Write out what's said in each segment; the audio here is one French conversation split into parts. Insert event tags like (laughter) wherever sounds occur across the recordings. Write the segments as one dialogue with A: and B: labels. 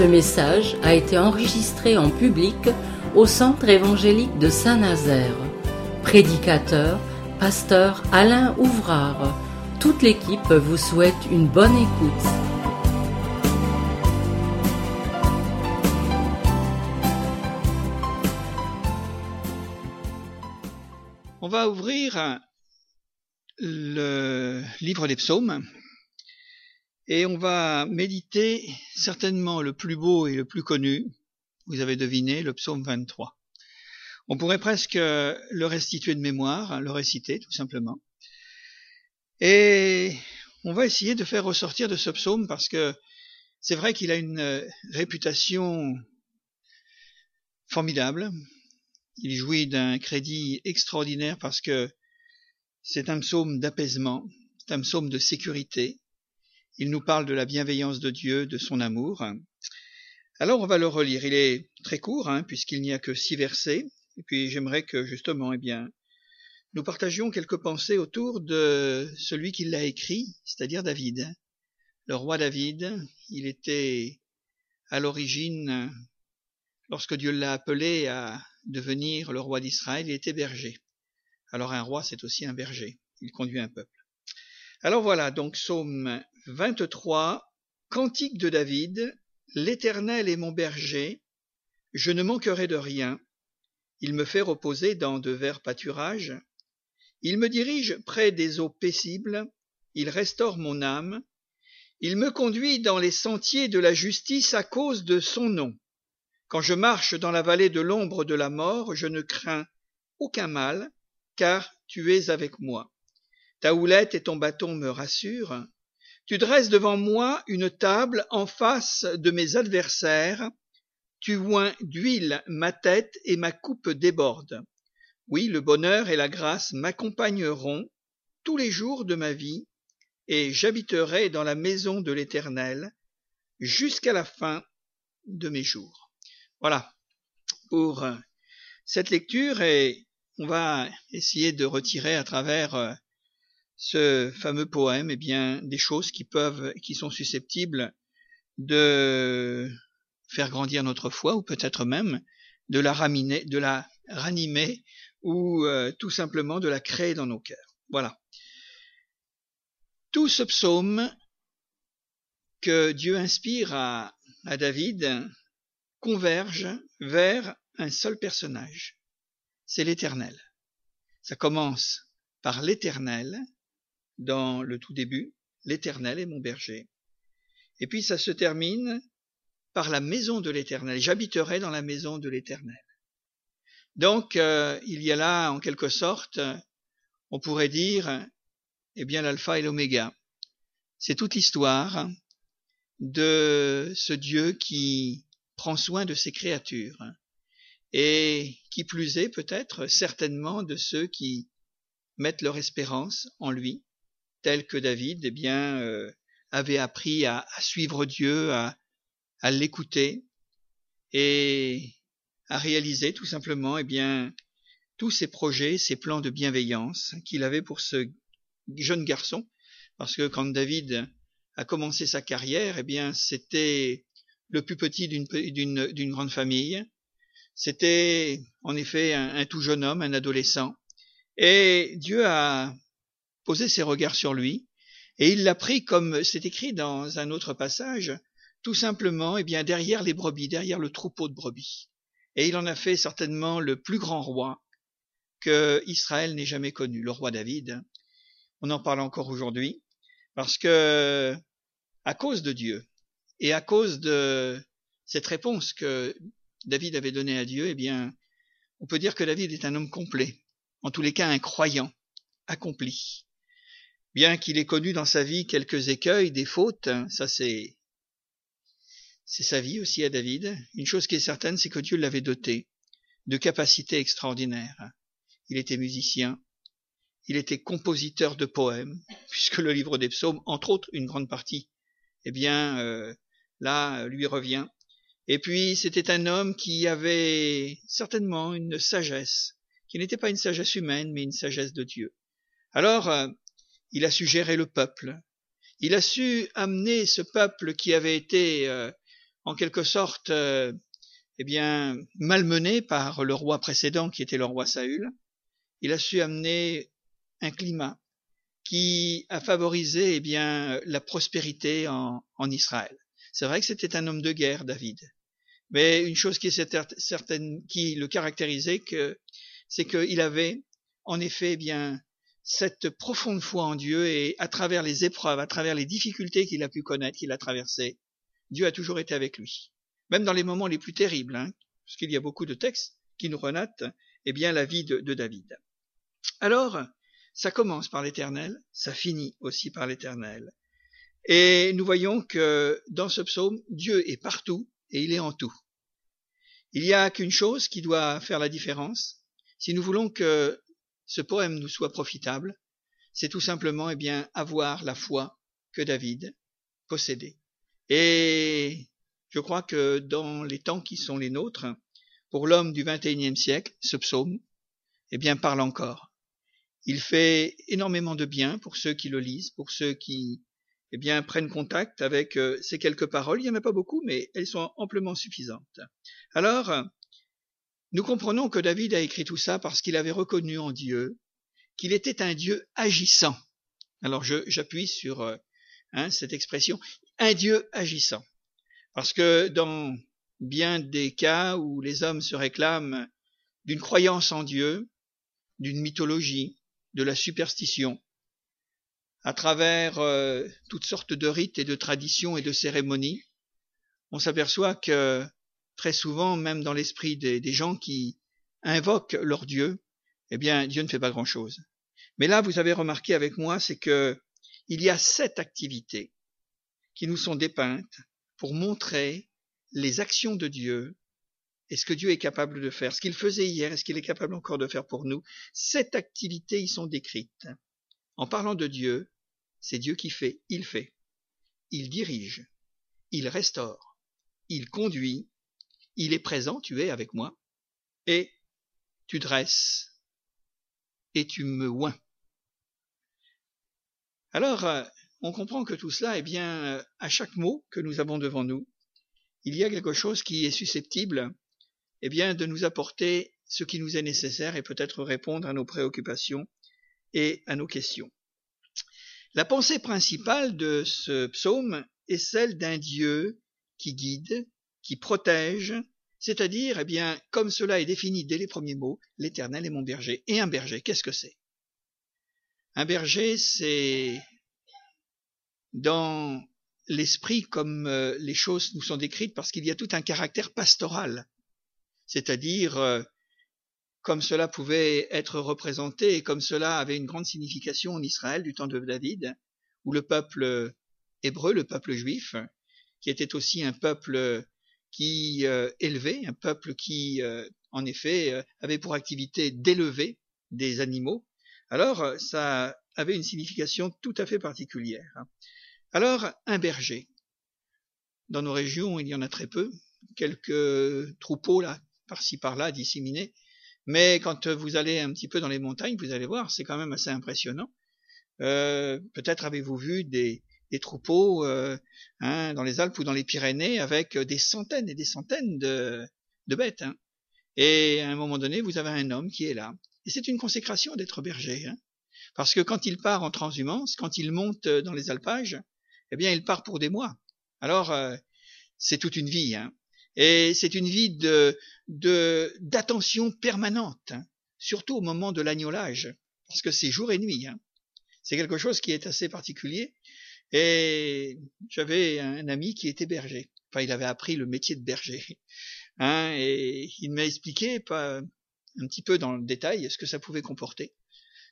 A: Ce message a été enregistré en public au Centre évangélique de Saint-Nazaire. Prédicateur, pasteur Alain Ouvrard. Toute l'équipe vous souhaite une bonne écoute.
B: On va ouvrir le livre des psaumes et on va méditer certainement le plus beau et le plus connu, vous avez deviné, le psaume 23. On pourrait presque le restituer de mémoire, le réciter tout simplement. Et on va essayer de faire ressortir de ce psaume parce que c'est vrai qu'il a une réputation formidable. Il jouit d'un crédit extraordinaire parce que c'est un psaume d'apaisement, c'est un psaume de sécurité. Il nous parle de la bienveillance de Dieu, de son amour. Alors on va le relire. Il est très court, hein, puisqu'il n'y a que six versets. Et puis j'aimerais que justement, eh bien, nous partagions quelques pensées autour de celui qui l'a écrit, c'est-à-dire David. Le roi David, il était à l'origine, lorsque Dieu l'a appelé à devenir le roi d'Israël, il était berger. Alors un roi, c'est aussi un berger. Il conduit un peuple. Alors voilà, donc psaume 23, Cantique de David, L'Éternel est mon berger, je ne manquerai de rien. Il me fait reposer dans de verts pâturages. Il me dirige près des eaux paisibles. Il restaure mon âme. Il me conduit dans les sentiers de la justice à cause de son nom. Quand je marche dans la vallée de l'ombre de la mort, je ne crains aucun mal, car tu es avec moi. Ta houlette et ton bâton me rassurent. Tu dresses devant moi une table en face de mes adversaires tu oins d'huile ma tête et ma coupe déborde. Oui, le bonheur et la grâce m'accompagneront tous les jours de ma vie, et j'habiterai dans la maison de l'Éternel jusqu'à la fin de mes jours. Voilà pour euh, cette lecture et on va essayer de retirer à travers euh, ce fameux poème eh bien des choses qui peuvent qui sont susceptibles de faire grandir notre foi, ou peut-être même de la raminer, de la ranimer, ou euh, tout simplement de la créer dans nos cœurs. Voilà. Tout ce psaume que Dieu inspire à, à David converge vers un seul personnage, c'est l'Éternel. Ça commence par l'Éternel, dans le tout début, l'Éternel est mon berger. Et puis ça se termine par la maison de l'Éternel. J'habiterai dans la maison de l'Éternel. Donc, euh, il y a là, en quelque sorte, on pourrait dire, eh bien, l'alpha et l'oméga. C'est toute l'histoire de ce Dieu qui prend soin de ses créatures et qui plus est peut-être certainement de ceux qui mettent leur espérance en lui, tel que David, eh bien, euh, avait appris à, à, suivre Dieu, à, à l'écouter et à réaliser tout simplement eh bien tous ses projets, ses plans de bienveillance qu'il avait pour ce jeune garçon. Parce que quand David a commencé sa carrière eh bien c'était le plus petit d'une grande famille. C'était en effet un tout jeune homme un adolescent. Et Dieu a posé ses regards sur lui et il l'a pris comme c'est écrit dans un autre passage tout simplement, eh bien, derrière les brebis, derrière le troupeau de brebis. Et il en a fait certainement le plus grand roi que Israël n'ait jamais connu, le roi David. On en parle encore aujourd'hui, parce que, à cause de Dieu, et à cause de cette réponse que David avait donnée à Dieu, eh bien, on peut dire que David est un homme complet, en tous les cas un croyant, accompli. Bien qu'il ait connu dans sa vie quelques écueils, des fautes, hein, ça c'est c'est sa vie aussi à David. Une chose qui est certaine, c'est que Dieu l'avait doté de capacités extraordinaires. Il était musicien, il était compositeur de poèmes, (laughs) puisque le livre des psaumes, entre autres une grande partie, eh bien, euh, là, lui revient. Et puis, c'était un homme qui avait certainement une sagesse, qui n'était pas une sagesse humaine, mais une sagesse de Dieu. Alors, euh, il a su gérer le peuple. Il a su amener ce peuple qui avait été euh, en quelque sorte, euh, eh bien, malmené par le roi précédent qui était le roi Saül, il a su amener un climat qui a favorisé eh bien la prospérité en, en Israël. C'est vrai que c'était un homme de guerre, David, mais une chose qui est certaine, qui le caractérisait, que c'est qu'il avait en effet eh bien cette profonde foi en Dieu et à travers les épreuves, à travers les difficultés qu'il a pu connaître, qu'il a traversées, Dieu a toujours été avec lui. Même dans les moments les plus terribles, hein, parce qu'il y a beaucoup de textes qui nous relatent eh bien la vie de, de David. Alors, ça commence par l'Éternel, ça finit aussi par l'Éternel. Et nous voyons que dans ce psaume, Dieu est partout et il est en tout. Il n'y a qu'une chose qui doit faire la différence. Si nous voulons que ce poème nous soit profitable, c'est tout simplement eh bien avoir la foi que David possédait. Et je crois que dans les temps qui sont les nôtres, pour l'homme du XXIe siècle, ce psaume, eh bien, parle encore. Il fait énormément de bien pour ceux qui le lisent, pour ceux qui, eh bien, prennent contact avec euh, ces quelques paroles. Il n'y en a pas beaucoup, mais elles sont amplement suffisantes. Alors, nous comprenons que David a écrit tout ça parce qu'il avait reconnu en Dieu qu'il était un Dieu agissant. Alors, j'appuie sur euh, hein, cette expression, un Dieu agissant. Parce que dans bien des cas où les hommes se réclament d'une croyance en Dieu, d'une mythologie, de la superstition, à travers euh, toutes sortes de rites et de traditions et de cérémonies, on s'aperçoit que très souvent, même dans l'esprit des, gens qui invoquent leur Dieu, eh bien, Dieu ne fait pas grand-chose. Mais là, vous avez remarqué avec moi, c'est que il y a sept activités qui nous sont dépeintes pour montrer les actions de Dieu et ce que Dieu est capable de faire, ce qu'il faisait hier et ce qu'il est capable encore de faire pour nous. Cette activité y sont décrites. En parlant de Dieu, c'est Dieu qui fait, il fait. Il dirige, il restaure, il conduit, il est présent, tu es avec moi, et tu dresses, et tu me oins. Alors, euh, on comprend que tout cela, eh bien, euh, à chaque mot que nous avons devant nous, il y a quelque chose qui est susceptible eh bien, de nous apporter ce qui nous est nécessaire et peut-être répondre à nos préoccupations et à nos questions. La pensée principale de ce psaume est celle d'un Dieu qui guide, qui protège, c'est-à-dire, eh bien, comme cela est défini dès les premiers mots, l'Éternel est mon berger. Et un berger, qu'est-ce que c'est? Un berger, c'est dans l'esprit comme euh, les choses nous sont décrites parce qu'il y a tout un caractère pastoral c'est-à-dire euh, comme cela pouvait être représenté et comme cela avait une grande signification en Israël du temps de David, où le peuple hébreu, le peuple juif, qui était aussi un peuple qui euh, élevait, un peuple qui, euh, en effet, avait pour activité d'élever des animaux, alors ça avait une signification tout à fait particulière. Alors, un berger. Dans nos régions, il y en a très peu, quelques troupeaux là par-ci par-là disséminés. Mais quand vous allez un petit peu dans les montagnes, vous allez voir, c'est quand même assez impressionnant. Euh, peut-être avez-vous vu des, des troupeaux euh, hein, dans les Alpes ou dans les Pyrénées avec des centaines et des centaines de, bêtes. Hein. Et à un moment donné, vous avez un homme qui est là. Et c'est une consécration d'être berger. Hein. Parce que quand il part en transhumance, quand il monte dans les alpages, eh bien, il part pour des mois. Alors, euh, c'est toute une vie. Hein. Et c'est une vie de, d'attention permanente, surtout au moment de l'agnolage, parce que c'est jour et nuit. C'est quelque chose qui est assez particulier. Et j'avais un ami qui était berger. Enfin, il avait appris le métier de berger. (laughs) Hein, et il m'a expliqué pas, un petit peu dans le détail ce que ça pouvait comporter.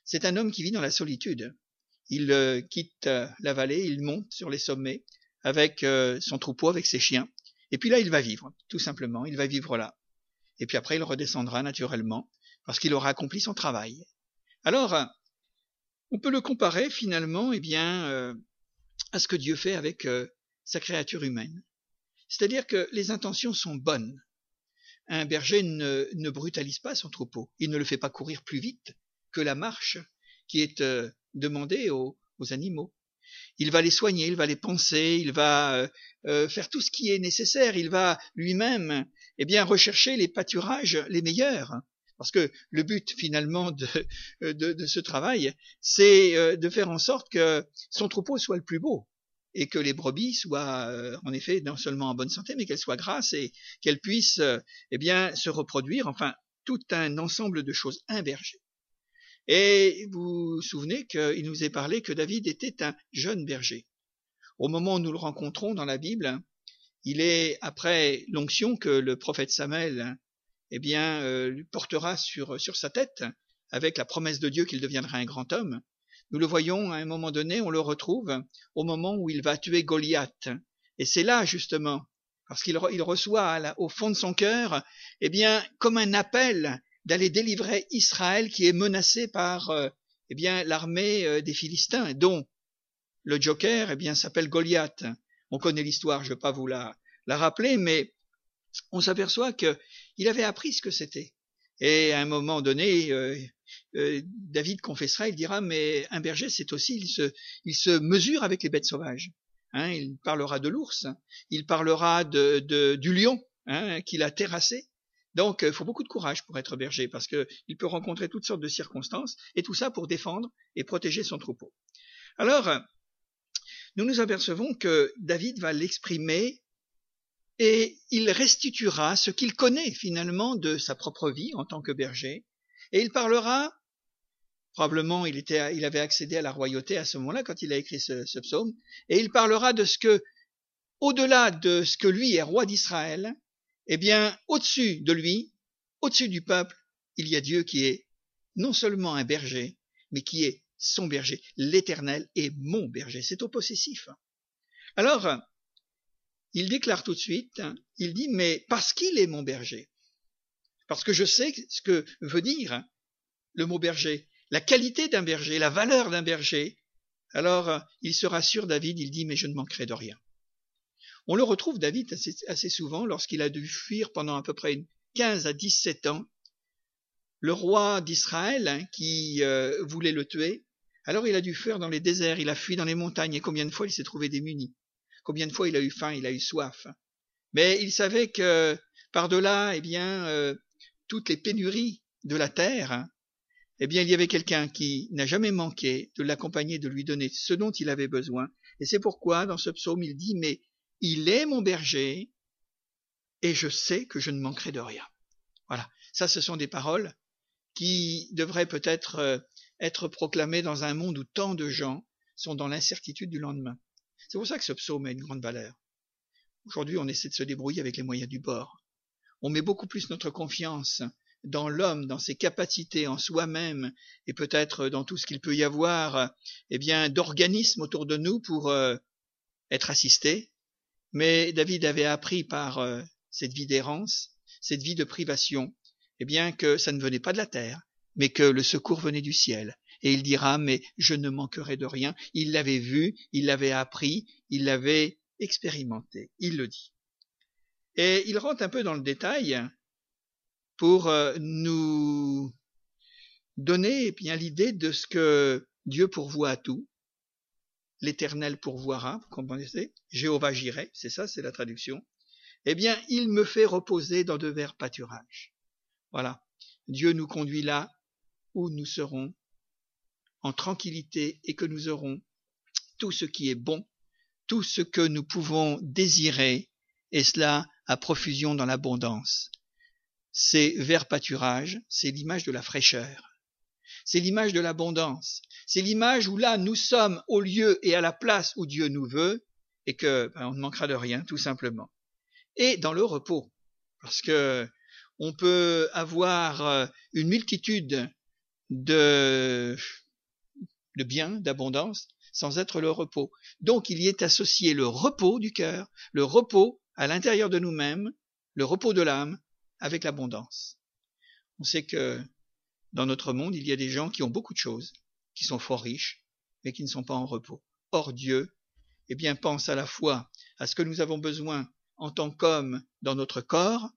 B: C'est un homme qui vit dans la solitude. Il euh, quitte euh, la vallée, il monte sur les sommets avec euh, son troupeau, avec ses chiens. Et puis là, il va vivre, tout simplement, il va vivre là. Et puis après, il redescendra naturellement, parce qu'il aura accompli son travail. Alors, on peut le comparer finalement, eh bien, à ce que Dieu fait avec euh, sa créature humaine. C'est-à-dire que les intentions sont bonnes. Un berger ne, brutalise pas son troupeau, il ne le fait pas courir plus vite que la marche qui est euh, demandée aux, aux animaux. Il va les soigner, il va les penser, il va euh, faire tout ce qui est nécessaire. Il va lui-même, eh bien, rechercher les pâturages les meilleurs. Parce que le but finalement de, ce travail, c'est de faire en sorte que son troupeau soit le plus beau et que les brebis soient en effet non seulement en bonne santé, mais qu'elles soient grasses et qu'elles puissent eh bien se reproduire. Enfin, tout un ensemble de choses, un berger. Et vous vous souvenez qu'il nous est parlé que David était un jeune berger. Au moment où nous le rencontrons dans la Bible, il est après l'onction que le prophète Samuel eh bien, euh, portera sur, sur sa tête, avec la promesse de Dieu qu'il deviendra un grand homme. Nous le voyons à un moment donné, on le retrouve au moment où il va tuer Goliath. Et c'est là, justement, parce qu'il reçoit au fond de son cœur, eh bien, comme un appel d'aller délivrer Israël qui est menacé par euh, eh bien l'armée euh, des Philistins, dont le Joker eh bien s'appelle Goliath. On connaît l'histoire, je ne vais pas vous la, la rappeler, mais on s'aperçoit qu'il avait appris ce que c'était. Et à un moment donné, euh, David confessera, il dira, mais un berger, c'est aussi, il se, il se mesure avec les bêtes sauvages. Hein, il parlera de l'ours, il parlera de, de du lion hein, qu'il a terrassé. Donc, il faut beaucoup de courage pour être berger, parce qu'il peut rencontrer toutes sortes de circonstances, et tout ça pour défendre et protéger son troupeau. Alors, nous nous apercevons que David va l'exprimer et il restituera ce qu'il connaît finalement de sa propre vie en tant que berger, et il parlera Probablement, il, était, il avait accédé à la royauté à ce moment-là quand il a écrit ce, psaume. Et il parlera de ce que, au-delà de ce que lui est roi d'Israël, eh bien, au-dessus de lui, au-dessus du peuple, il y a Dieu qui est non seulement un berger, mais qui est son berger. L'Éternel est mon berger. C'est au possessif. Alors, il déclare tout de suite, il dit, mais parce qu'il est mon berger, parce que je sais ce que veut dire le mot berger, la qualité d'un berger, la valeur d'un berger, alors euh, il se rassure David, il dit mais je ne manquerai de rien. On le retrouve David assez, souvent lorsqu'il a dû fuir pendant à peu près 15 à 17 ans le roi d'Israël hein, qui euh, voulait le tuer. Alors il a dû fuir dans les déserts, il a fui dans les montagnes et combien de fois il s'est trouvé démuni. Combien de fois il a eu faim, il a eu soif. Mais il savait que par-delà, eh bien, euh, toutes les pénuries de la terre, eh bien il y avait quelqu'un qui n'a jamais manqué de l'accompagner, de lui donner ce dont il avait besoin. Et c'est pourquoi dans ce psaume il dit, mais il est mon berger et je sais que je ne manquerai de rien. Voilà, ça ce sont des paroles qui devraient peut-être euh, être proclamées dans un monde où tant de gens sont dans l'incertitude du lendemain. C'est pour ça que ce psaume a une grande valeur. Aujourd'hui, on essaie de se débrouiller avec les moyens du bord. On met beaucoup plus notre confiance dans l'homme, dans ses capacités, en soi-même, et peut-être dans tout ce qu'il peut y avoir, eh bien, d'organismes autour de nous pour euh, être assisté. Mais David avait appris par euh, cette vie d'errance, cette vie de privation, eh bien, que ça ne venait pas de la terre, mais que le secours venait du ciel. Et il dira, mais je ne manquerai de rien. Il l'avait vu, il l'avait appris, il l'avait expérimenté. Il le dit. Et il rentre un peu dans le détail pour euh, nous donner eh bien l'idée de ce que Dieu pourvoit à tout. L'Éternel pourvoira, vous comprenez? Jéhovah j'irai, c'est ça, c'est la traduction. Eh bien, il me fait reposer dans de verts pâturages. Voilà. Dieu nous conduit là où nous serons en tranquillité et que nous aurons tout ce qui est bon, tout ce que nous pouvons désirer, et cela à profusion dans l'abondance. C'est vert pâturage, c'est l'image de la fraîcheur, c'est l'image de l'abondance, c'est l'image où là nous sommes au lieu et à la place où Dieu nous veut, et que ben, on ne manquera de rien, tout simplement. Et dans le repos, parce que on peut avoir euh, une multitude de, de biens, d'abondance, sans être le repos. Donc il y est associé le repos du cœur, le repos à l'intérieur de nous-mêmes, le repos de l'âme, avec l'abondance. On sait que dans notre monde, il y a des gens qui ont beaucoup de choses, qui sont fort riches, mais qui ne sont pas en repos. Or Dieu, eh bien, pense à la fois à ce que nous avons besoin en tant qu'hommes dans notre corps,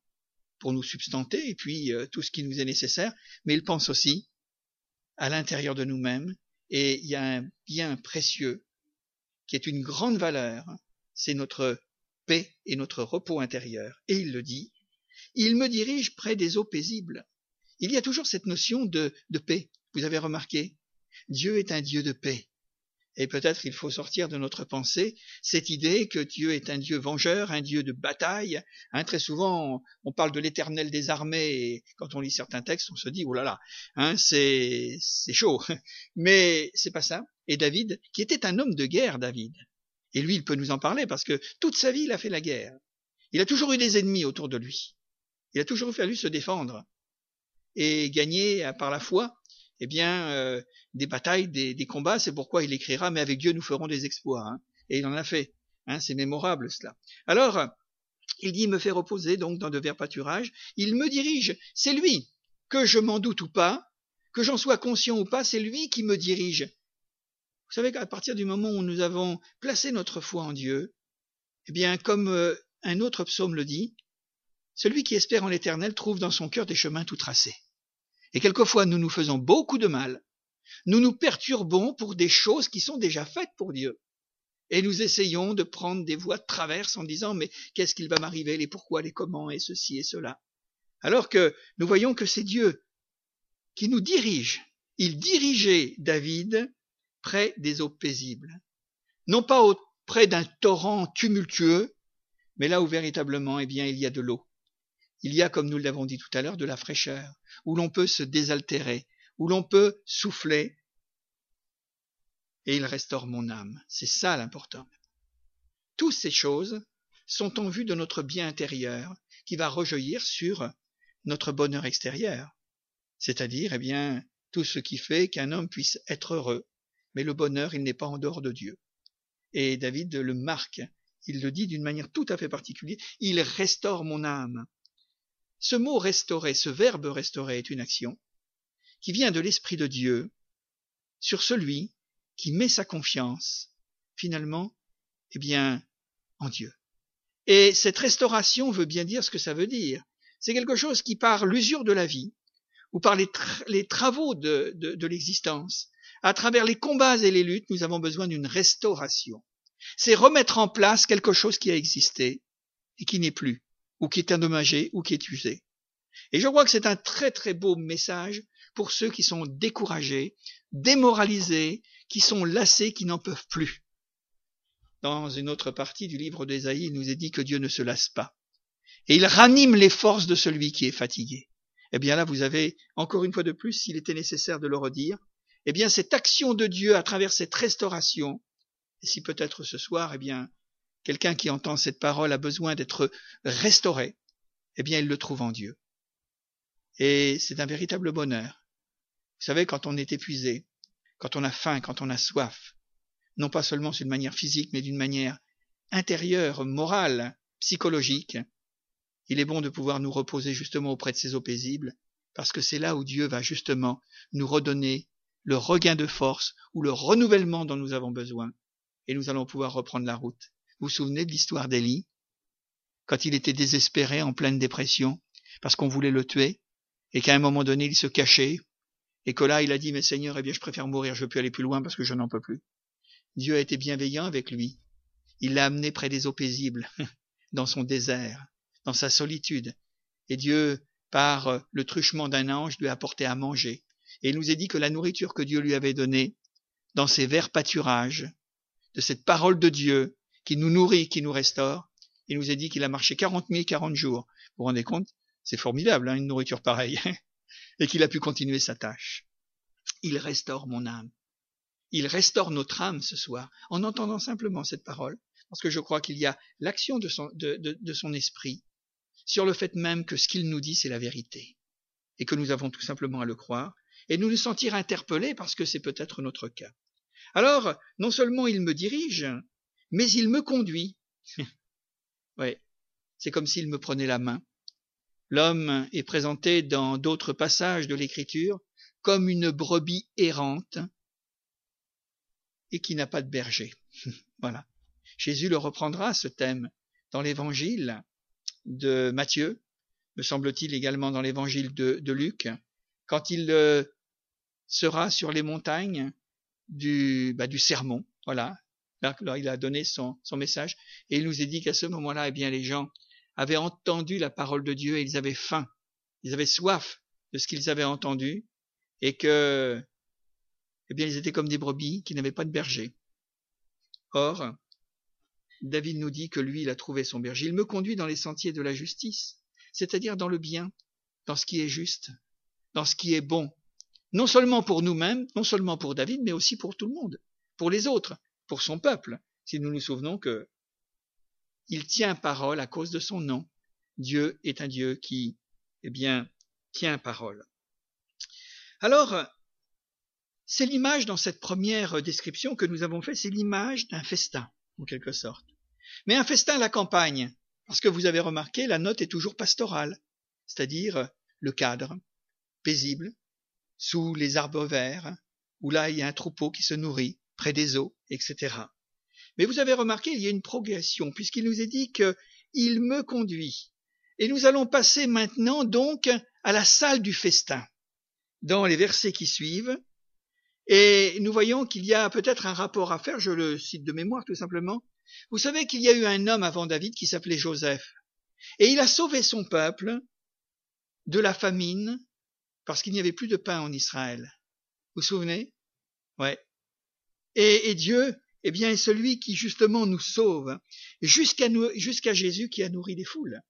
B: pour nous substanter, et puis euh, tout ce qui nous est nécessaire, mais il pense aussi à l'intérieur de nous-mêmes, et il y a un bien précieux qui est une grande valeur, c'est notre paix et notre repos intérieur. Et il le dit, il me dirige près des eaux paisibles. Il y a toujours cette notion de, paix. Vous avez remarqué? Dieu est un Dieu de paix. Et peut-être il faut sortir de notre pensée cette idée que Dieu est un Dieu vengeur, un Dieu de bataille. Hein, très souvent, on parle de l'éternel des armées, et quand on lit certains textes, on se dit, oh là là, hein, c'est, chaud. (laughs) Mais c'est pas ça. Et David, qui était un homme de guerre, David, et lui, il peut nous en parler parce que toute sa vie, il a fait la guerre. Il a toujours eu des ennemis autour de lui. Il a toujours fallu se défendre et gagner par la foi eh bien, euh, des batailles, des, combats. C'est pourquoi il écrira, mais avec Dieu nous ferons des exploits. Hein. Et il en a fait. Hein, c'est mémorable cela. Alors, il dit, me fait reposer donc dans de verts pâturages. Il me dirige. C'est lui, que je m'en doute ou pas, que j'en sois conscient ou pas, c'est lui qui me dirige. Vous savez qu'à partir du moment où nous avons placé notre foi en Dieu, eh bien, comme euh, un autre psaume le dit, celui qui espère en l'éternel trouve dans son cœur des chemins tout tracés. Et quelquefois, nous nous faisons beaucoup de mal. Nous nous perturbons pour des choses qui sont déjà faites pour Dieu. Et nous essayons de prendre des voies de traverse en disant, mais qu'est-ce qu'il va m'arriver, les pourquoi, les comment, et ceci et cela. Alors que nous voyons que c'est Dieu qui nous dirige. Il dirigeait David près des eaux paisibles. Non pas près d'un torrent tumultueux, mais là où véritablement, eh bien, il y a de l'eau. Il y a, comme nous l'avons dit tout à l'heure, de la fraîcheur, où l'on peut se désaltérer, où l'on peut souffler, et il restaure mon âme. C'est ça l'important. Toutes ces choses sont en vue de notre bien intérieur, qui va rejaillir sur notre bonheur extérieur. C'est-à-dire, eh bien, tout ce qui fait qu'un homme puisse être heureux. Mais le bonheur, il n'est pas en dehors de Dieu. Et David le marque, il le dit d'une manière tout à fait particulière, il restaure mon âme. Ce mot restaurer, ce verbe restaurer est une action qui vient de l'Esprit de Dieu sur celui qui met sa confiance, finalement, eh bien, en Dieu. Et cette restauration veut bien dire ce que ça veut dire. C'est quelque chose qui, par l'usure de la vie, ou par les, travaux de, de l'existence, à travers les combats et les luttes, nous avons besoin d'une restauration. C'est remettre en place quelque chose qui a existé et qui n'est plus ou qui est endommagé, ou qui est usé. Et je crois que c'est un très très beau message pour ceux qui sont découragés, démoralisés, qui sont lassés, qui n'en peuvent plus. Dans une autre partie du livre d'Ésaïe, il nous est dit que Dieu ne se lasse pas. Et il ranime les forces de celui qui est fatigué. Eh bien là, vous avez, encore une fois de plus, s'il était nécessaire de le redire, eh bien cette action de Dieu à travers cette restauration, et si peut-être ce soir, eh bien, quelqu'un qui entend cette parole a besoin d'être restauré, eh bien il le trouve en Dieu. Et c'est un véritable bonheur. Vous savez, quand on est épuisé, quand on a faim, quand on a soif, non pas seulement d'une manière physique, mais d'une manière intérieure, morale, psychologique, il est bon de pouvoir nous reposer justement auprès de ces eaux paisibles, parce que c'est là où Dieu va justement nous redonner le regain de force ou le renouvellement dont nous avons besoin, et nous allons pouvoir reprendre la route. Vous vous souvenez de l'histoire d'Élie Quand il était désespéré, en pleine dépression, parce qu'on voulait le tuer, et qu'à un moment donné, il se cachait, et que là, il a dit, mais Seigneur, eh bien, je préfère mourir, je plus aller plus loin parce que je n'en peux plus. Dieu a été bienveillant avec lui. Il l'a amené près des eaux paisibles, (laughs) dans son désert, dans sa solitude. Et Dieu, par le truchement d'un ange, lui a apporté à manger. Et il nous a dit que la nourriture que Dieu lui avait donnée, dans ses verts pâturages, de cette parole de Dieu, qui nous nourrit, qui nous restaure. Il nous a dit qu'il a marché quarante mille quarante jours. Vous vous rendez compte? C'est formidable, hein, une nourriture pareille. (laughs) et qu'il a pu continuer sa tâche. Il restaure mon âme. Il restaure notre âme ce soir, en entendant simplement cette parole, parce que je crois qu'il y a l'action de son, de, de son esprit sur le fait même que ce qu'il nous dit, c'est la vérité, et que nous avons tout simplement à le croire, et nous nous sentir interpellés parce que c'est peut-être notre cas. Alors, non seulement il me dirige, mais il me conduit. (laughs) ouais, c'est comme s'il me prenait la main. L'homme est présenté dans d'autres passages de l'Écriture comme une brebis errante et qui n'a pas de berger. (laughs) voilà. Jésus le reprendra, ce thème, dans l'évangile de Matthieu, me semble-t-il également dans l'évangile de, Luc, quand il euh, sera sur les montagnes du, bah, du sermon, voilà, Alors, il a donné son, message et il nous a dit qu'à ce moment-là, eh bien, les gens avaient entendu la parole de Dieu et ils avaient faim, ils avaient soif de ce qu'ils avaient entendu et que, eh bien, ils étaient comme des brebis qui n'avaient pas de berger. Or, David nous dit que lui, il a trouvé son berger. Il me conduit dans les sentiers de la justice, c'est-à-dire dans le bien, dans ce qui est juste, dans ce qui est bon, non seulement pour nous-mêmes, non seulement pour David, mais aussi pour tout le monde, pour les autres, pour son peuple, si nous nous souvenons que il tient parole à cause de son nom. Dieu est un Dieu qui, eh bien, tient parole. Alors, c'est l'image dans cette première description que nous avons faite, c'est l'image d'un festin, en quelque sorte. Mais un festin à la campagne, parce que vous avez remarqué, la note est toujours pastorale, c'est-à-dire le cadre, paisible, sous les arbres verts, où là il y a un troupeau qui se nourrit, près des eaux, etc. Mais vous avez remarqué, il y a une progression, puisqu'il nous est dit que il me conduit. Et nous allons passer maintenant donc à la salle du festin, dans les versets qui suivent, et nous voyons qu'il y a peut-être un rapport à faire, je le cite de mémoire tout simplement. Vous savez qu'il y a eu un homme avant David qui s'appelait Joseph, et il a sauvé son peuple de la famine, parce qu'il n'y avait plus de pain en Israël. Vous vous souvenez? Ouais. Et, Dieu, eh bien, est celui qui justement nous sauve jusqu'à jusqu'à Jésus qui a nourri les foules.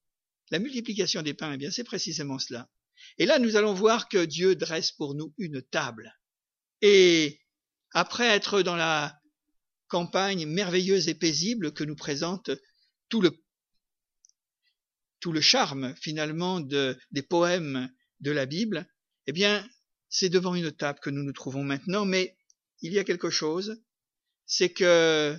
B: La multiplication des pains, eh bien, c'est précisément cela. Et là, nous allons voir que Dieu dresse pour nous une table. Et après être dans la campagne merveilleuse et paisible que nous présente tout le tout le charme finalement de, des poèmes de la Bible, eh bien, c'est devant une table que nous nous trouvons maintenant, mais il y a quelque chose, c'est que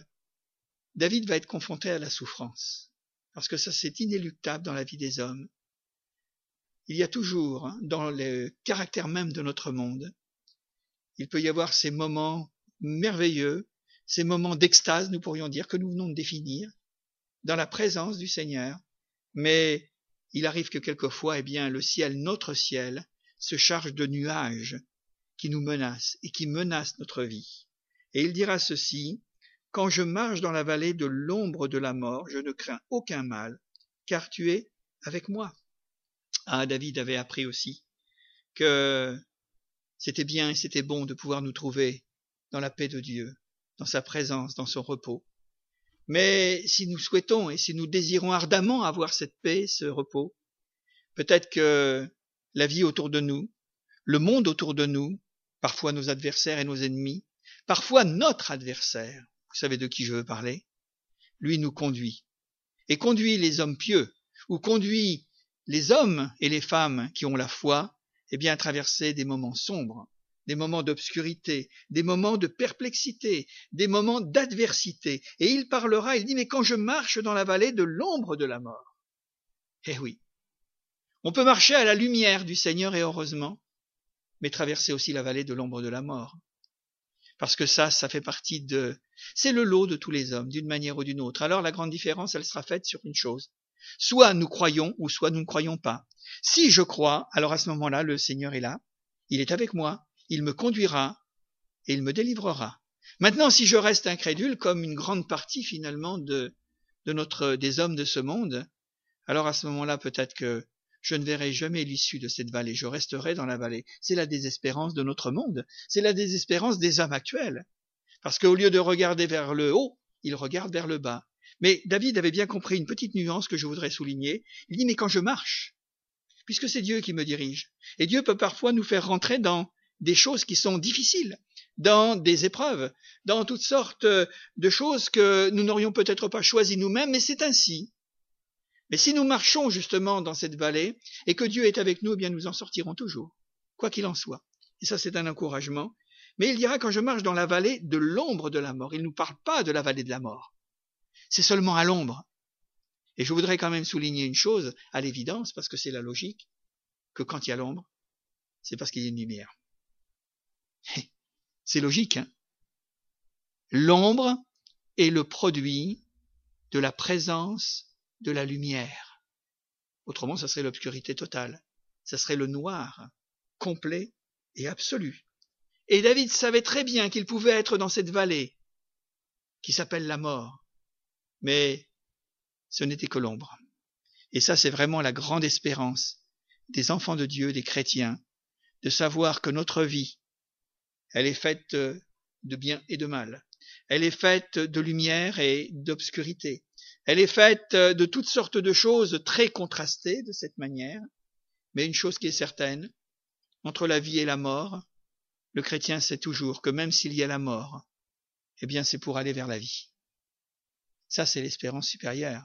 B: David va être confronté à la souffrance, parce que ça c'est inéluctable dans la vie des hommes. Il y a toujours, hein, dans le caractère même de notre monde, il peut y avoir ces moments merveilleux, ces moments d'extase, nous pourrions dire, que nous venons de définir, dans la présence du Seigneur, mais il arrive que quelquefois, eh bien, le ciel, notre ciel, se charge de nuages qui nous menacent et qui menacent notre vie. Et il dira ceci, Quand je marche dans la vallée de l'ombre de la mort, je ne crains aucun mal, car tu es avec moi. Ah, David avait appris aussi que c'était bien et c'était bon de pouvoir nous trouver dans la paix de Dieu, dans sa présence, dans son repos. Mais si nous souhaitons et si nous désirons ardemment avoir cette paix, ce repos, peut-être que la vie autour de nous, le monde autour de nous, parfois nos adversaires et nos ennemis, parfois notre adversaire, vous savez de qui je veux parler, lui nous conduit, et conduit les hommes pieux, ou conduit les hommes et les femmes qui ont la foi, eh bien à traverser des moments sombres, des moments d'obscurité, des moments de perplexité, des moments d'adversité. Et il parlera, il dit, mais quand je marche dans la vallée de l'ombre de la mort. Eh oui, on peut marcher à la lumière du Seigneur et heureusement, mais traverser aussi la vallée de l'ombre de la mort. Parce que ça, ça fait partie de... C'est le lot de tous les hommes, d'une manière ou d'une autre. Alors la grande différence, elle sera faite sur une chose. Soit nous croyons, ou soit nous ne croyons pas. Si je crois, alors à ce moment-là, le Seigneur est là, il est avec moi, il me conduira, et il me délivrera. Maintenant, si je reste incrédule, comme une grande partie finalement de, de notre, des hommes de ce monde, alors à ce moment-là, peut-être que je ne verrai jamais l'issue de cette vallée, je resterai dans la vallée. C'est la désespérance de notre monde, c'est la désespérance des hommes actuels. Parce qu'au lieu de regarder vers le haut, ils regardent vers le bas. Mais David avait bien compris une petite nuance que je voudrais souligner. Il dit, mais quand je marche, puisque c'est Dieu qui me dirige, et Dieu peut parfois nous faire rentrer dans des choses qui sont difficiles, dans des épreuves, dans toutes sortes de choses que nous n'aurions peut-être pas choisies nous-mêmes, mais c'est ainsi. Mais si nous marchons justement dans cette vallée et que Dieu est avec nous, eh bien nous en sortirons toujours, quoi qu'il en soit. Et ça, c'est un encouragement. Mais il dira quand je marche dans la vallée de l'ombre de la mort. Il ne nous parle pas de la vallée de la mort. C'est seulement à l'ombre. Et je voudrais quand même souligner une chose, à l'évidence, parce que c'est la logique, que quand il y a l'ombre, c'est parce qu'il y a une lumière. C'est logique, hein L'ombre est le produit de la présence de la lumière. Autrement, ça serait l'obscurité totale. Ça serait le noir, complet et absolu. Et David savait très bien qu'il pouvait être dans cette vallée, qui s'appelle la mort. Mais ce n'était que l'ombre. Et ça, c'est vraiment la grande espérance des enfants de Dieu, des chrétiens, de savoir que notre vie, elle est faite de bien et de mal. Elle est faite de lumière et d'obscurité. Elle est faite de toutes sortes de choses très contrastées de cette manière. Mais une chose qui est certaine, entre la vie et la mort, le chrétien sait toujours que même s'il y a la mort, eh bien c'est pour aller vers la vie. Ça, c'est l'espérance supérieure.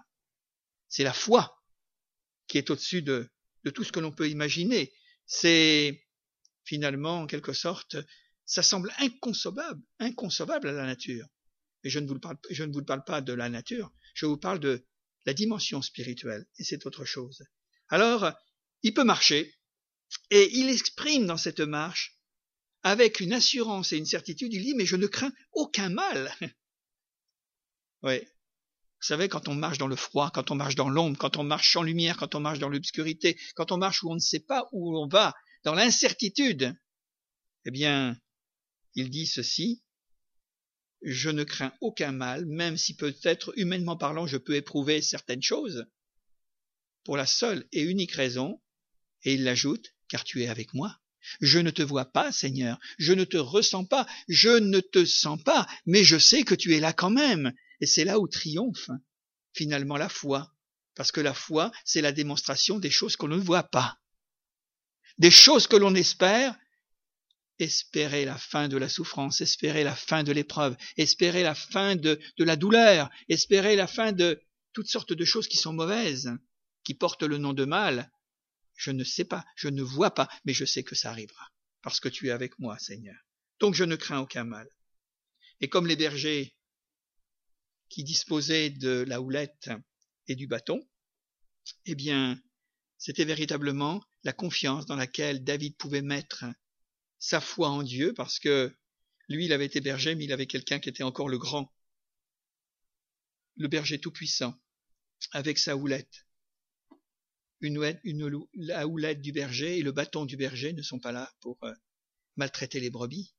B: C'est la foi qui est au-dessus de, tout ce que l'on peut imaginer. C'est finalement, en quelque sorte, ça semble inconcevable, inconcevable à la nature. Mais je ne, vous parle, je ne vous parle pas de la nature, je vous parle de la dimension spirituelle, et c'est autre chose. Alors, il peut marcher, et il exprime dans cette marche avec une assurance et une certitude, il dit, mais je ne crains aucun mal. (laughs) oui. Vous savez, quand on marche dans le froid, quand on marche dans l'ombre, quand on marche sans lumière, quand on marche dans l'obscurité, quand on marche où on ne sait pas où on va, dans l'incertitude, eh bien, il dit ceci, je ne crains aucun mal, même si peut-être, humainement parlant, je peux éprouver certaines choses, pour la seule et unique raison, et il l'ajoute, car tu es avec moi. Je ne te vois pas, Seigneur, je ne te ressens pas, je ne te sens pas, mais je sais que tu es là quand même. Et c'est là où triomphe finalement la foi, parce que la foi, c'est la démonstration des choses qu'on ne voit pas. Des choses que l'on espère, espérer la fin de la souffrance, espérer la fin de l'épreuve, espérer la fin de, la douleur, espérer la fin de toutes sortes de choses qui sont mauvaises, qui portent le nom de mal, je ne sais pas, je ne vois pas, mais je sais que ça arrivera, parce que tu es avec moi, Seigneur. Donc je ne crains aucun mal. Et comme les bergers qui disposaient de la houlette et du bâton, eh bien, c'était véritablement la confiance dans laquelle David pouvait mettre sa foi en Dieu, parce que lui, il avait été berger, mais il avait quelqu'un qui était encore le grand, le berger tout-puissant, avec sa houlette une, la houlette du berger et le bâton du berger ne sont pas là pour euh, maltraiter les brebis.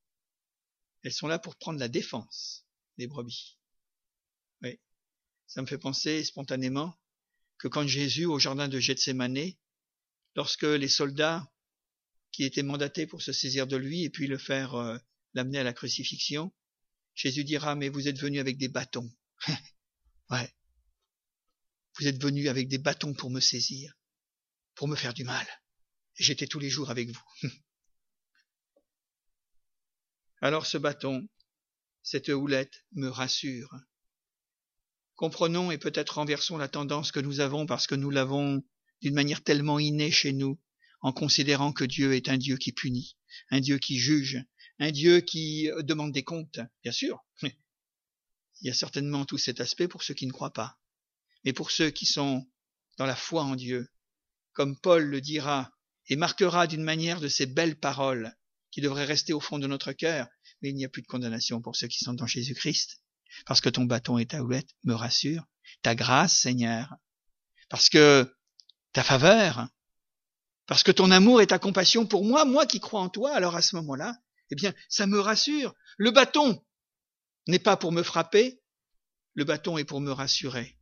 B: Elles sont là pour prendre la défense des brebis. Oui. Ça me fait penser spontanément que quand Jésus, au jardin de Gethsemane, lorsque les soldats qui étaient mandatés pour se saisir de lui et puis le faire euh, l'amener à la crucifixion, Jésus dira, mais vous êtes venus avec des bâtons. (laughs) ouais. Vous êtes venus avec des bâtons pour me saisir pour me faire du mal. J'étais tous les jours avec vous. (laughs) Alors ce bâton, cette houlette me rassure. Comprenons et peut-être renversons la tendance que nous avons parce que nous l'avons d'une manière tellement innée chez nous, en considérant que Dieu est un Dieu qui punit, un Dieu qui juge, un Dieu qui demande des comptes, bien sûr. (laughs) Il y a certainement tout cet aspect pour ceux qui ne croient pas. Mais pour ceux qui sont dans la foi en Dieu, comme Paul le dira, et marquera d'une manière de ces belles paroles qui devraient rester au fond de notre cœur, mais il n'y a plus de condamnation pour ceux qui sont dans Jésus-Christ, parce que ton bâton et ta houlette me rassurent, ta grâce, Seigneur, parce que ta faveur, parce que ton amour et ta compassion pour moi, moi qui crois en toi, alors à ce moment-là, eh bien, ça me rassure. Le bâton n'est pas pour me frapper, le bâton est pour me rassurer.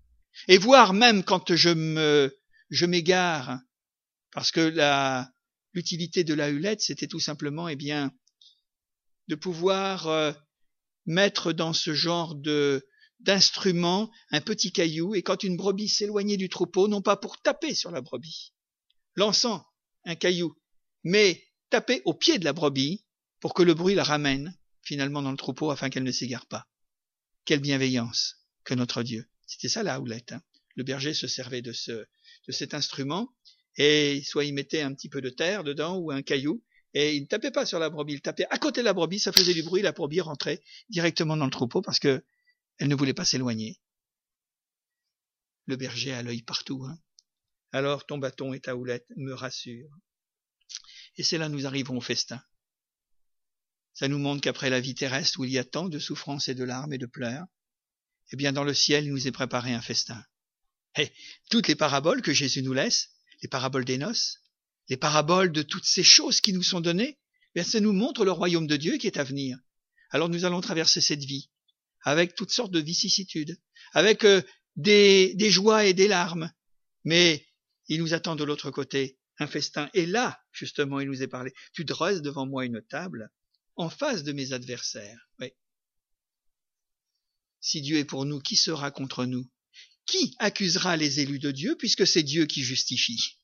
B: Et voir même quand je me, je m'égare, parce que la, l'utilité de la hulette, c'était tout simplement, eh bien, de pouvoir euh, mettre dans ce genre de d'instrument un petit caillou, et quand une brebis s'éloignait du troupeau, non pas pour taper sur la brebis, lançant un caillou, mais taper au pied de la brebis pour que le bruit la ramène finalement dans le troupeau afin qu'elle ne s'égare pas. Quelle bienveillance que notre Dieu. C'était ça la houlette. Hein. Le berger se servait de ce, de cet instrument et soit il mettait un petit peu de terre dedans ou un caillou, et il ne tapait pas sur la brebis, il tapait à côté de la brebis, ça faisait du bruit, la brebis rentrait directement dans le troupeau parce que elle ne voulait pas s'éloigner. Le berger a l'œil partout. Hein. Alors ton bâton et ta houlette me rassurent. Et c'est là nous arrivons au festin. Ça nous montre qu'après la vie terrestre où il y a tant de souffrances et de larmes et de pleurs, eh bien dans le ciel il nous est préparé un festin. Et toutes les paraboles que Jésus nous laisse, les paraboles des noces, les paraboles de toutes ces choses qui nous sont données, bien, ça nous montre le royaume de Dieu qui est à venir. Alors nous allons traverser cette vie avec toutes sortes de vicissitudes, avec euh, des joies et des larmes. Mais il nous attend de l'autre côté un festin. Et là, justement, il nous est parlé. Tu dresses devant moi une table en face de mes adversaires. Oui. Si Dieu est pour nous, qui sera contre nous? Qui accusera les élus de Dieu puisque c'est Dieu qui justifie?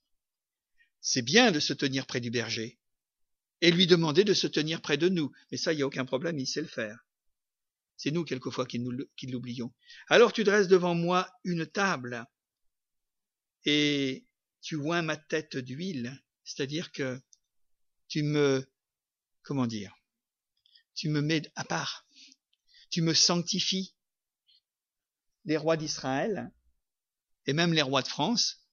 B: C'est bien de se tenir près du berger et lui demander de se tenir près de nous. Mais ça, il n'y a aucun problème, il sait le faire. C'est nous, quelquefois, qui, qui l'oublions. Alors tu dresses devant moi une table et tu oins ma tête d'huile, c'est-à-dire que tu me, comment dire, tu me mets à part, tu me sanctifies. Les rois d'Israël, et même les rois de France,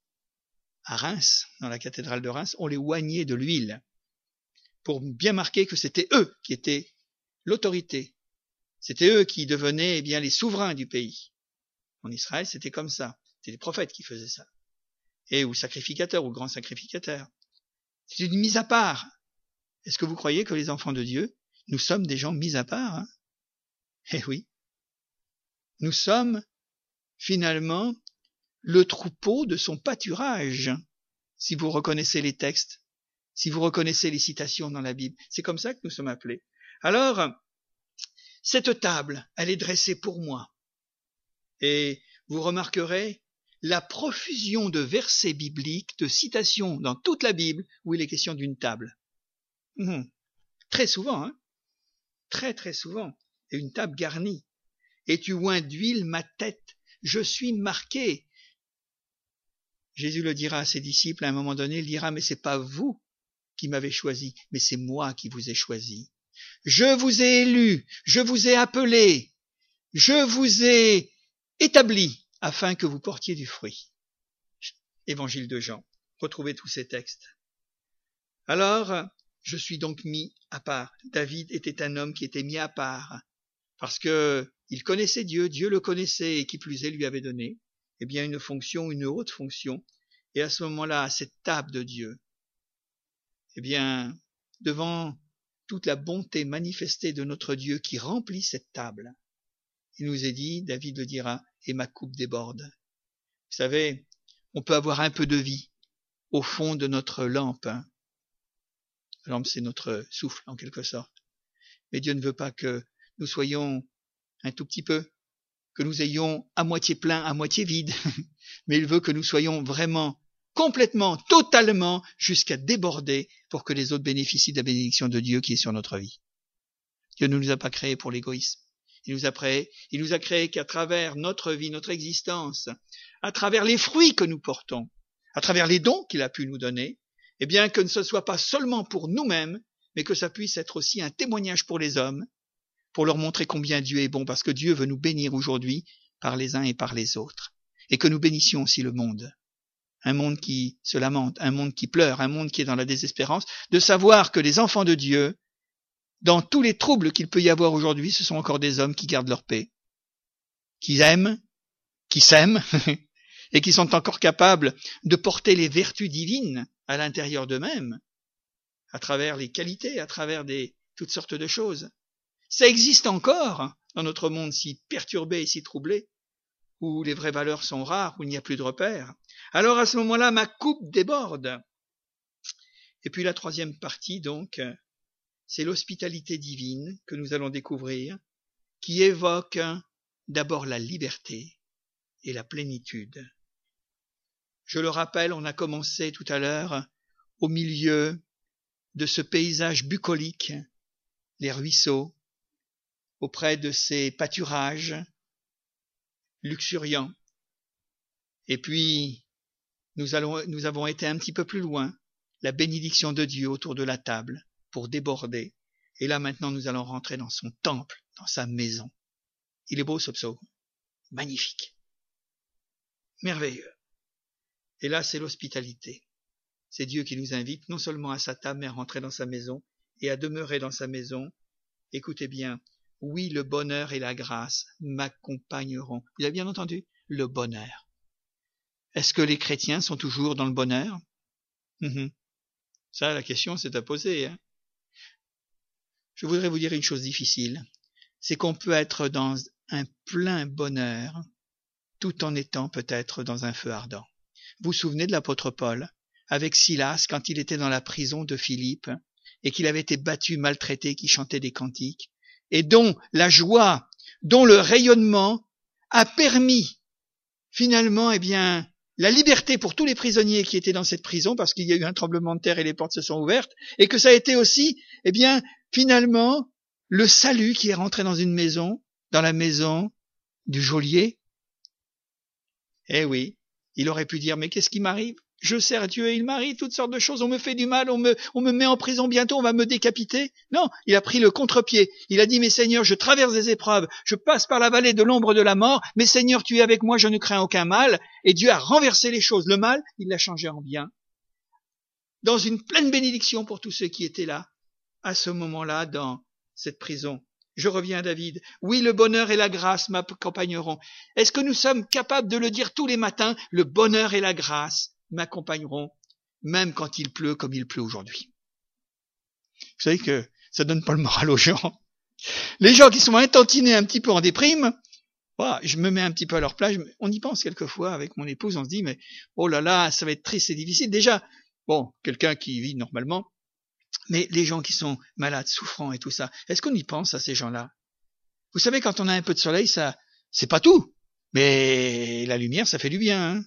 B: à Reims, dans la cathédrale de Reims, on les oignait de l'huile, pour bien marquer que c'était eux qui étaient l'autorité. C'était eux qui devenaient eh bien les souverains du pays. En Israël, c'était comme ça. C'était les prophètes qui faisaient ça et ou sacrificateur ou grand sacrificateur. C'est une mise à part. Est-ce que vous croyez que les enfants de Dieu, nous sommes des gens mis à part hein? Eh oui. Nous sommes finalement le troupeau de son pâturage, si vous reconnaissez les textes, si vous reconnaissez les citations dans la Bible. C'est comme ça que nous sommes appelés. Alors, cette table, elle est dressée pour moi. Et vous remarquerez la profusion de versets bibliques, de citations dans toute la Bible où il est question d'une table. Hum. Très souvent, hein très très souvent, et une table garnie. Et tu oins d'huile ma tête, je suis marqué. Jésus le dira à ses disciples à un moment donné, il dira, mais c'est pas vous qui m'avez choisi, mais c'est moi qui vous ai choisi. Je vous ai élu, je vous ai appelé, je vous ai établi afin que vous portiez du fruit. Évangile de Jean. Retrouvez tous ces textes. Alors, je suis donc mis à part. David était un homme qui était mis à part, parce que il connaissait Dieu, Dieu le connaissait et qui plus est lui avait donné, eh bien, une fonction, une haute fonction. Et à ce moment-là, à cette table de Dieu, eh bien, devant toute la bonté manifestée de notre Dieu qui remplit cette table, il nous est dit, David le dira, et ma coupe déborde. Vous savez, on peut avoir un peu de vie au fond de notre lampe. La lampe, c'est notre souffle, en quelque sorte. Mais Dieu ne veut pas que nous soyons un tout petit peu, que nous ayons à moitié plein, à moitié vide, (laughs) mais il veut que nous soyons vraiment complètement, totalement, jusqu'à déborder pour que les autres bénéficient de la bénédiction de Dieu qui est sur notre vie. Dieu ne nous a pas créés pour l'égoïsme. Il nous a créé, il nous a créé qu'à travers notre vie, notre existence, à travers les fruits que nous portons, à travers les dons qu'il a pu nous donner, eh bien que ce ne soit pas seulement pour nous-mêmes, mais que ça puisse être aussi un témoignage pour les hommes, pour leur montrer combien Dieu est bon, parce que Dieu veut nous bénir aujourd'hui par les uns et par les autres, et que nous bénissions aussi le monde. Un monde qui se lamente, un monde qui pleure, un monde qui est dans la désespérance, de savoir que les enfants de Dieu dans tous les troubles qu'il peut y avoir aujourd'hui, ce sont encore des hommes qui gardent leur paix, qui aiment, qui s'aiment, (laughs) et qui sont encore capables de porter les vertus divines à l'intérieur d'eux-mêmes, à travers les qualités, à travers toutes sortes de choses. Ça existe encore dans notre monde si perturbé et si troublé, où les vraies valeurs sont rares, où il n'y a plus de repères. Alors à ce moment-là, ma coupe déborde. Et puis la troisième partie, donc, c'est l'hospitalité divine que nous allons découvrir, qui évoque d'abord la liberté et la plénitude. Je le rappelle, on a commencé tout à l'heure au milieu de ce paysage bucolique, les ruisseaux, auprès de ces pâturages luxuriants. Et puis, nous, nous avons été un petit peu plus loin, la bénédiction de Dieu autour de la table, pour déborder. Et là maintenant nous allons rentrer dans son temple, dans sa maison. Il est beau ce psaume. Magnifique. Merveilleux. Et là c'est l'hospitalité. C'est Dieu qui nous invite non seulement à sa table, mais à rentrer dans sa maison et à demeurer dans sa maison. Écoutez bien, oui, le bonheur et la grâce m'accompagneront. Vous avez bien entendu? Le bonheur. Est-ce que les chrétiens sont toujours dans le bonheur? Mhm. Ça, la question s'est à poser. Hein je voudrais vous dire une chose difficile, c'est qu'on peut être dans un plein bonheur, tout en étant peut-être dans un feu ardent. Vous vous souvenez de l'apôtre Paul, avec Silas, quand il était dans la prison de Philippe, et qu'il avait été battu, maltraité, qui chantait des cantiques, et dont la joie, dont le rayonnement a permis finalement, eh bien, la liberté pour tous les prisonniers qui étaient dans cette prison, parce qu'il y a eu un tremblement de terre et les portes se sont ouvertes, et que ça a été aussi, eh bien, finalement, le salut qui est rentré dans une maison, dans la maison du geôlier. Eh oui, il aurait pu dire, mais qu'est-ce qui m'arrive? Je sers Dieu et il m'arrive toutes sortes de choses, on me fait du mal, on me, on me met en prison bientôt, on va me décapiter. Non, il a pris le contre-pied. Il a dit, mais Seigneur, je traverse des épreuves, je passe par la vallée de l'ombre de la mort, mais Seigneur, tu es avec moi, je ne crains aucun mal. Et Dieu a renversé les choses. Le mal, il l'a changé en bien. Dans une pleine bénédiction pour tous ceux qui étaient là, à ce moment-là, dans cette prison. Je reviens à David. Oui, le bonheur et la grâce m'accompagneront. Est-ce que nous sommes capables de le dire tous les matins? Le bonheur et la grâce m'accompagneront, même quand il pleut comme il pleut aujourd'hui. Vous savez que ça donne pas le moral aux gens. Les gens qui sont intentinés un petit peu en déprime, je me mets un petit peu à leur place, on y pense quelquefois avec mon épouse, on se dit, mais oh là là, ça va être triste et difficile. Déjà, bon, quelqu'un qui vit normalement, mais les gens qui sont malades, souffrants et tout ça, est-ce qu'on y pense à ces gens-là? Vous savez, quand on a un peu de soleil, ça, c'est pas tout, mais la lumière, ça fait du bien, hein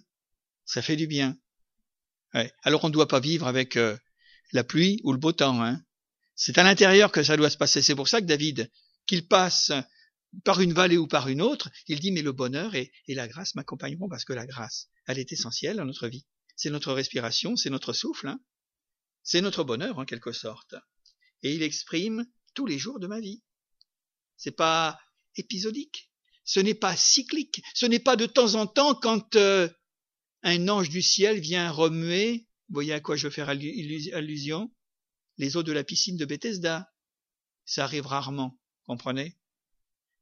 B: ça fait du bien. Alors on ne doit pas vivre avec euh, la pluie ou le beau temps. Hein. C'est à l'intérieur que ça doit se passer. C'est pour ça que David, qu'il passe par une vallée ou par une autre, il dit mais le bonheur et, la grâce m'accompagneront parce que la grâce, elle est essentielle dans notre vie. C'est notre respiration, c'est notre souffle, hein. C'est notre bonheur en quelque sorte. Et il exprime tous les jours de ma vie. C'est pas épisodique, ce n'est pas cyclique, ce n'est pas de temps en temps quand euh, un ange du ciel vient remuer, voyez à quoi je veux faire allusion, les eaux de la piscine de Bethesda. Ça arrive rarement, comprenez?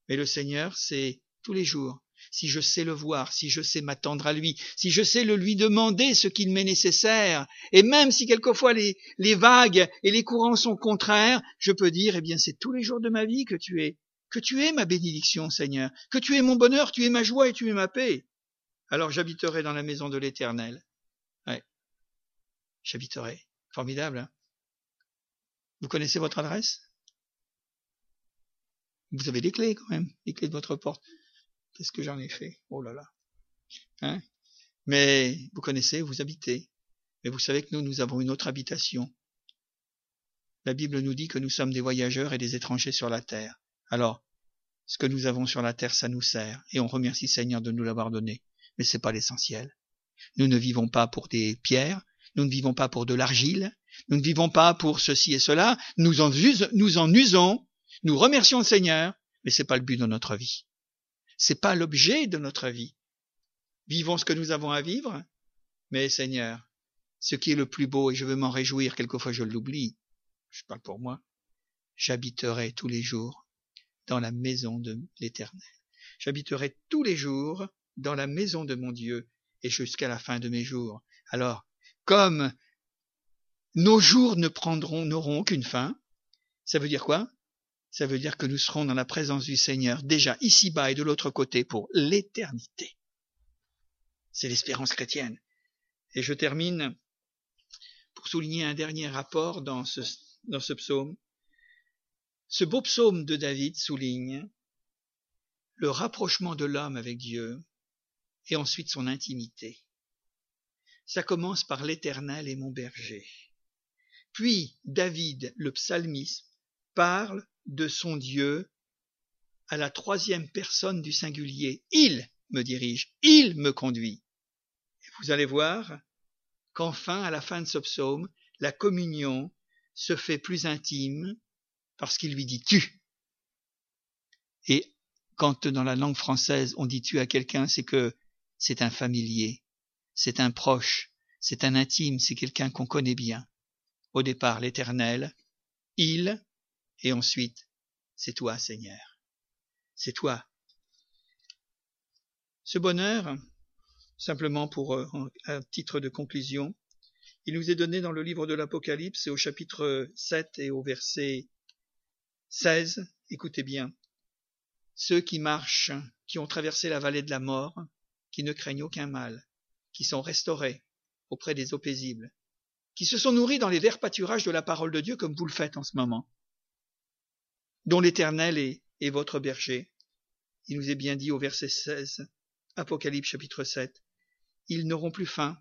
B: Mais le Seigneur, c'est tous les jours. Si je sais le voir, si je sais m'attendre à lui, si je sais le lui demander ce qu'il m'est nécessaire, et même si quelquefois les, les vagues et les courants sont contraires, je peux dire, eh bien, c'est tous les jours de ma vie que tu es, que tu es ma bénédiction, Seigneur, que tu es mon bonheur, tu es ma joie et tu es ma paix alors j'habiterai dans la maison de l'Éternel. Ouais. J'habiterai. Formidable. Hein Vous connaissez votre adresse? Vous avez des clés quand même, les clés de votre porte. Qu'est-ce que j'en ai fait? Oh là là. Hein? Mais vous connaissez, vous habitez. Mais vous savez que nous, nous avons une autre habitation. La Bible nous dit que nous sommes des voyageurs et des étrangers sur la terre. Alors, ce que nous avons sur la terre, ça nous sert, et on remercie Seigneur de nous l'avoir donné mais c'est pas l'essentiel. Nous ne vivons pas pour des pierres, nous ne vivons pas pour de l'argile, nous ne vivons pas pour ceci et cela, nous en, nous en usons, nous remercions le Seigneur, mais c'est pas le but de notre vie. C'est pas l'objet de notre vie. Vivons ce que nous avons à vivre, mais Seigneur, ce qui est le plus beau, et je veux m'en réjouir, quelquefois je l'oublie, je parle pour moi, j'habiterai tous les jours dans la maison de l'Éternel. J'habiterai tous les jours dans la maison de mon Dieu et jusqu'à la fin de mes jours. Alors, comme nos jours ne prendront, n'auront aucune fin, ça veut dire quoi? Ça veut dire que nous serons dans la présence du Seigneur déjà ici-bas et de l'autre côté pour l'éternité. C'est l'espérance chrétienne. Et je termine pour souligner un dernier rapport dans ce, dans ce psaume. Ce beau psaume de David souligne le rapprochement de l'homme avec Dieu et ensuite son intimité. Ça commence par l'Éternel et mon berger. Puis David, le psalmiste, parle de son Dieu à la troisième personne du singulier. Il me dirige, il me conduit. Vous allez voir qu'enfin, à la fin de ce psaume, la communion se fait plus intime parce qu'il lui dit tu. Et quand dans la langue française on dit tu à quelqu'un, c'est que c'est un familier, c'est un proche, c'est un intime, c'est quelqu'un qu'on connaît bien. Au départ l'Éternel, il, et ensuite c'est toi Seigneur. C'est toi. Ce bonheur, simplement pour euh, un titre de conclusion, il nous est donné dans le livre de l'Apocalypse et au chapitre 7 et au verset 16. Écoutez bien. ceux qui marchent, qui ont traversé la vallée de la mort, qui ne craignent aucun mal, qui sont restaurés auprès des eaux paisibles, qui se sont nourris dans les verts pâturages de la parole de Dieu comme vous le faites en ce moment, dont l'Éternel est, est votre berger. Il nous est bien dit au verset 16, Apocalypse chapitre 7, ils n'auront plus faim,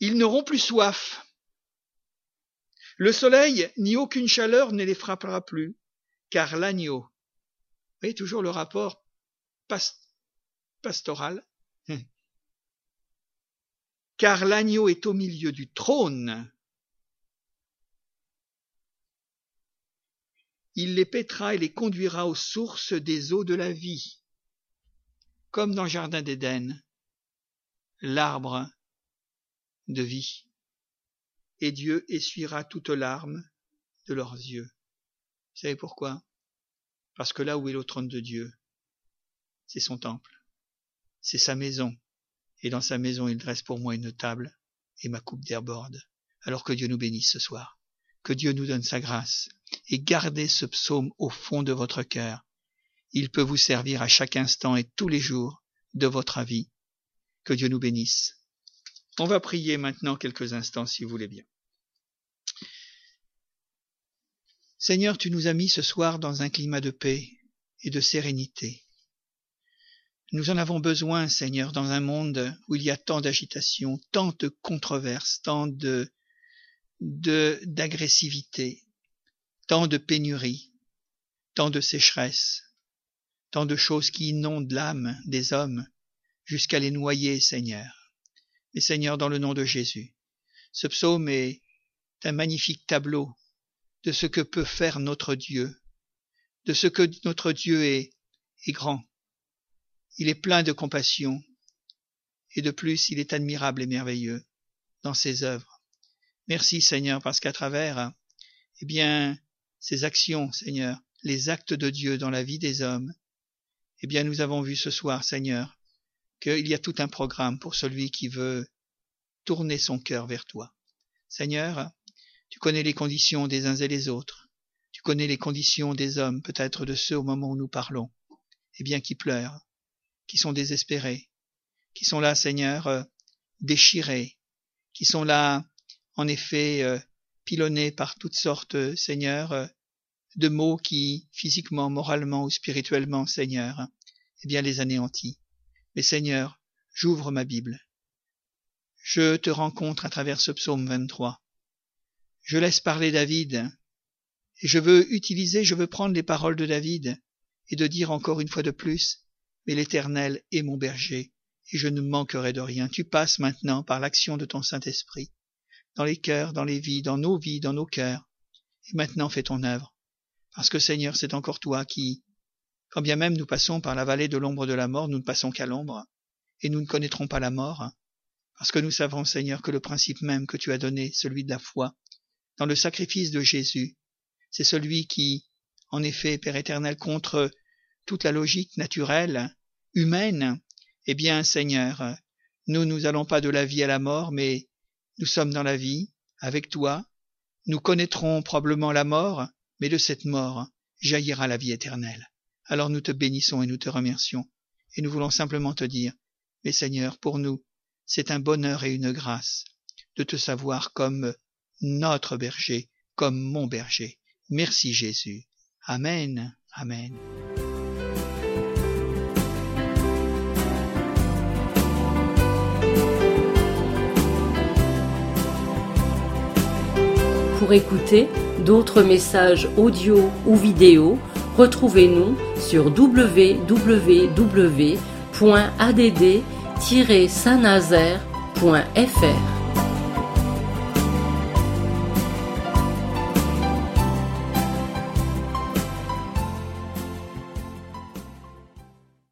B: ils n'auront plus soif, le soleil ni aucune chaleur ne les frappera plus, car l'agneau, vous voyez toujours le rapport pastoral, car l'agneau est au milieu du trône. Il les pètera et les conduira aux sources des eaux de la vie, comme dans le Jardin d'Éden, l'arbre de vie. Et Dieu essuiera toutes larmes de leurs yeux. Vous savez pourquoi? Parce que là où est le trône de Dieu, c'est son temple, c'est sa maison, et dans sa maison il dresse pour moi une table, et ma coupe d'herborde. Alors que Dieu nous bénisse ce soir, que Dieu nous donne sa grâce, et gardez ce psaume au fond de votre cœur. Il peut vous servir à chaque instant et tous les jours de votre vie. Que Dieu nous bénisse. On va prier maintenant quelques instants si vous voulez bien. Seigneur, tu nous as mis ce soir dans un climat de paix et de sérénité. Nous en avons besoin, Seigneur, dans un monde où il y a tant d'agitation, tant de controverses, tant de d'agressivité, tant de pénurie, tant de sécheresse, tant de choses qui inondent l'âme des hommes jusqu'à les noyer, Seigneur. Mais Seigneur, dans le nom de Jésus, ce psaume est un magnifique tableau de ce que peut faire notre Dieu, de ce que notre Dieu est, est grand, il est plein de compassion, et de plus il est admirable et merveilleux dans ses œuvres. Merci Seigneur, parce qu'à travers, eh bien, ces actions, Seigneur, les actes de Dieu dans la vie des hommes, eh bien, nous avons vu ce soir, Seigneur, qu'il y a tout un programme pour celui qui veut tourner son cœur vers toi. Seigneur, tu connais les conditions des uns et des autres. Tu connais les conditions des hommes, peut-être de ceux au moment où nous parlons, eh bien, qui pleurent, qui sont désespérés, qui sont là, Seigneur, euh, déchirés, qui sont là, en effet, euh, pilonnés par toutes sortes, euh, Seigneur, de mots qui, physiquement, moralement ou spirituellement, Seigneur, eh bien, les anéantis. Mais Seigneur, j'ouvre ma Bible. Je te rencontre à travers ce psaume 23. Je laisse parler David, et je veux utiliser, je veux prendre les paroles de David, et de dire encore une fois de plus, mais l'Éternel est mon berger, et je ne manquerai de rien. Tu passes maintenant par l'action de ton Saint-Esprit, dans les cœurs, dans les vies, dans nos vies, dans nos cœurs, et maintenant fais ton œuvre. Parce que Seigneur, c'est encore toi qui, quand bien même nous passons par la vallée de l'ombre de la mort, nous ne passons qu'à l'ombre, et nous ne connaîtrons pas la mort, parce que nous savons, Seigneur, que le principe même que tu as donné, celui de la foi, dans le sacrifice de Jésus, c'est celui qui, en effet, Père éternel, contre toute la logique naturelle, humaine, eh bien, Seigneur, nous, nous allons pas de la vie à la mort, mais nous sommes dans la vie, avec toi. Nous connaîtrons probablement la mort, mais de cette mort jaillira la vie éternelle. Alors nous te bénissons et nous te remercions, et nous voulons simplement te dire, mais Seigneur, pour nous, c'est un bonheur et une grâce de te savoir comme notre berger, comme mon berger. Merci Jésus. Amen. Amen.
A: Pour écouter d'autres messages audio ou vidéo, retrouvez-nous sur www.add-saint-nazaire.fr.